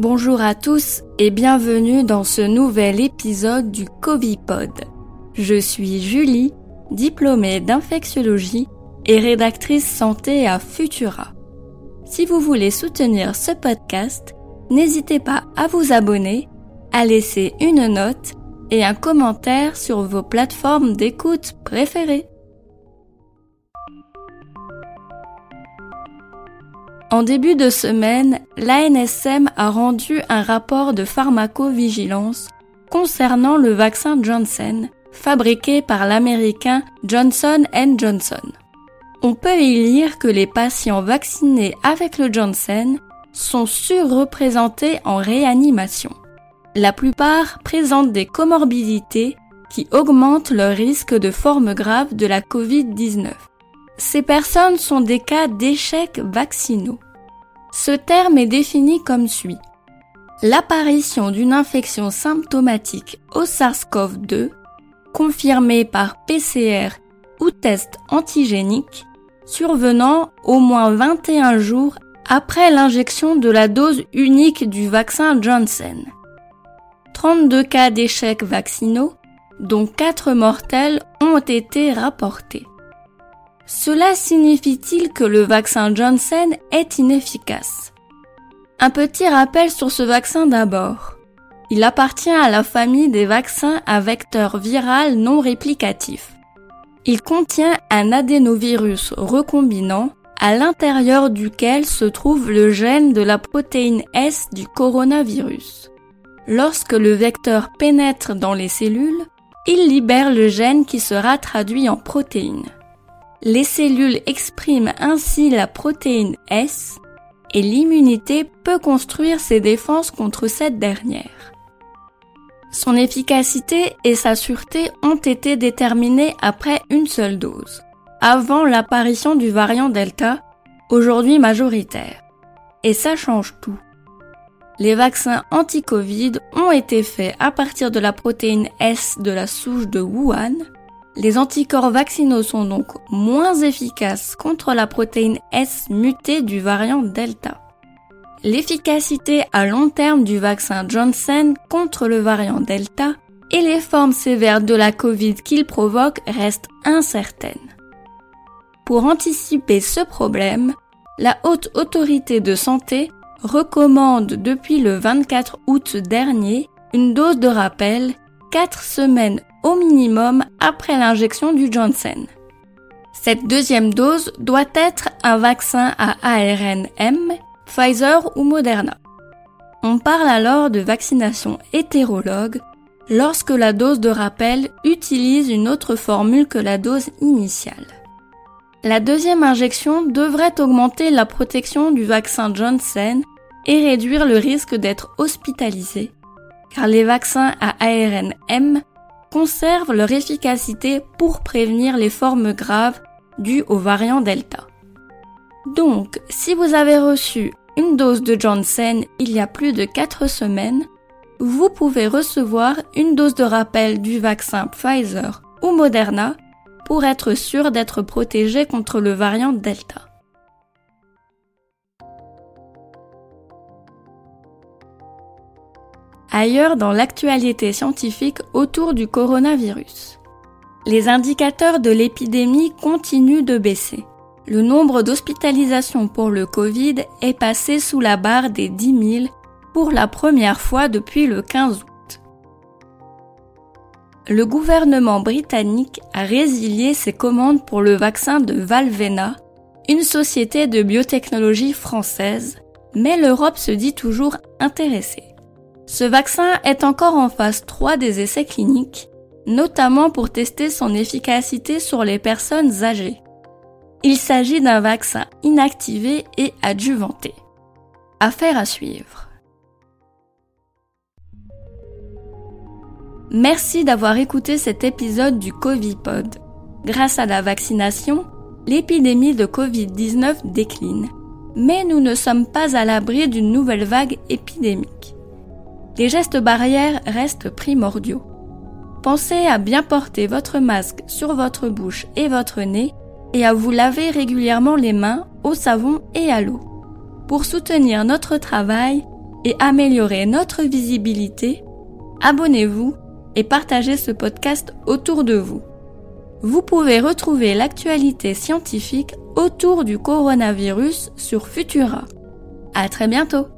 Bonjour à tous et bienvenue dans ce nouvel épisode du Covipod. Je suis Julie, diplômée d'infectiologie et rédactrice santé à Futura. Si vous voulez soutenir ce podcast, n'hésitez pas à vous abonner, à laisser une note et un commentaire sur vos plateformes d'écoute préférées. En début de semaine, l'ANSM a rendu un rapport de pharmacovigilance concernant le vaccin Johnson, fabriqué par l'américain Johnson Johnson. On peut y lire que les patients vaccinés avec le Johnson sont surreprésentés en réanimation. La plupart présentent des comorbidités qui augmentent le risque de formes graves de la COVID-19. Ces personnes sont des cas d'échecs vaccinaux. Ce terme est défini comme suit. L'apparition d'une infection symptomatique au SARS-CoV-2, confirmée par PCR ou test antigénique, survenant au moins 21 jours après l'injection de la dose unique du vaccin Johnson. 32 cas d'échecs vaccinaux, dont 4 mortels, ont été rapportés. Cela signifie-t-il que le vaccin Johnson est inefficace? Un petit rappel sur ce vaccin d'abord. Il appartient à la famille des vaccins à vecteur viral non réplicatif. Il contient un adénovirus recombinant à l'intérieur duquel se trouve le gène de la protéine S du coronavirus. Lorsque le vecteur pénètre dans les cellules, il libère le gène qui sera traduit en protéine. Les cellules expriment ainsi la protéine S et l'immunité peut construire ses défenses contre cette dernière. Son efficacité et sa sûreté ont été déterminées après une seule dose, avant l'apparition du variant Delta, aujourd'hui majoritaire. Et ça change tout. Les vaccins anti-Covid ont été faits à partir de la protéine S de la souche de Wuhan, les anticorps vaccinaux sont donc moins efficaces contre la protéine S mutée du variant Delta. L'efficacité à long terme du vaccin Johnson contre le variant Delta et les formes sévères de la Covid qu'il provoque restent incertaines. Pour anticiper ce problème, la Haute Autorité de Santé recommande depuis le 24 août dernier une dose de rappel 4 semaines au minimum après l'injection du Johnson. Cette deuxième dose doit être un vaccin à ARN M, Pfizer ou Moderna. On parle alors de vaccination hétérologue lorsque la dose de rappel utilise une autre formule que la dose initiale. La deuxième injection devrait augmenter la protection du vaccin Johnson et réduire le risque d'être hospitalisé, car les vaccins à ARN M conservent leur efficacité pour prévenir les formes graves dues au variant Delta. Donc, si vous avez reçu une dose de Johnson il y a plus de 4 semaines, vous pouvez recevoir une dose de rappel du vaccin Pfizer ou Moderna pour être sûr d'être protégé contre le variant Delta. Ailleurs dans l'actualité scientifique autour du coronavirus. Les indicateurs de l'épidémie continuent de baisser. Le nombre d'hospitalisations pour le Covid est passé sous la barre des 10 000 pour la première fois depuis le 15 août. Le gouvernement britannique a résilié ses commandes pour le vaccin de Valvena, une société de biotechnologie française, mais l'Europe se dit toujours intéressée. Ce vaccin est encore en phase 3 des essais cliniques, notamment pour tester son efficacité sur les personnes âgées. Il s'agit d'un vaccin inactivé et adjuvanté. Affaire à suivre. Merci d'avoir écouté cet épisode du Covipod. Grâce à la vaccination, l'épidémie de Covid-19 décline. Mais nous ne sommes pas à l'abri d'une nouvelle vague épidémique les gestes barrières restent primordiaux. Pensez à bien porter votre masque sur votre bouche et votre nez et à vous laver régulièrement les mains au savon et à l'eau. Pour soutenir notre travail et améliorer notre visibilité, abonnez-vous et partagez ce podcast autour de vous. Vous pouvez retrouver l'actualité scientifique autour du coronavirus sur Futura. À très bientôt!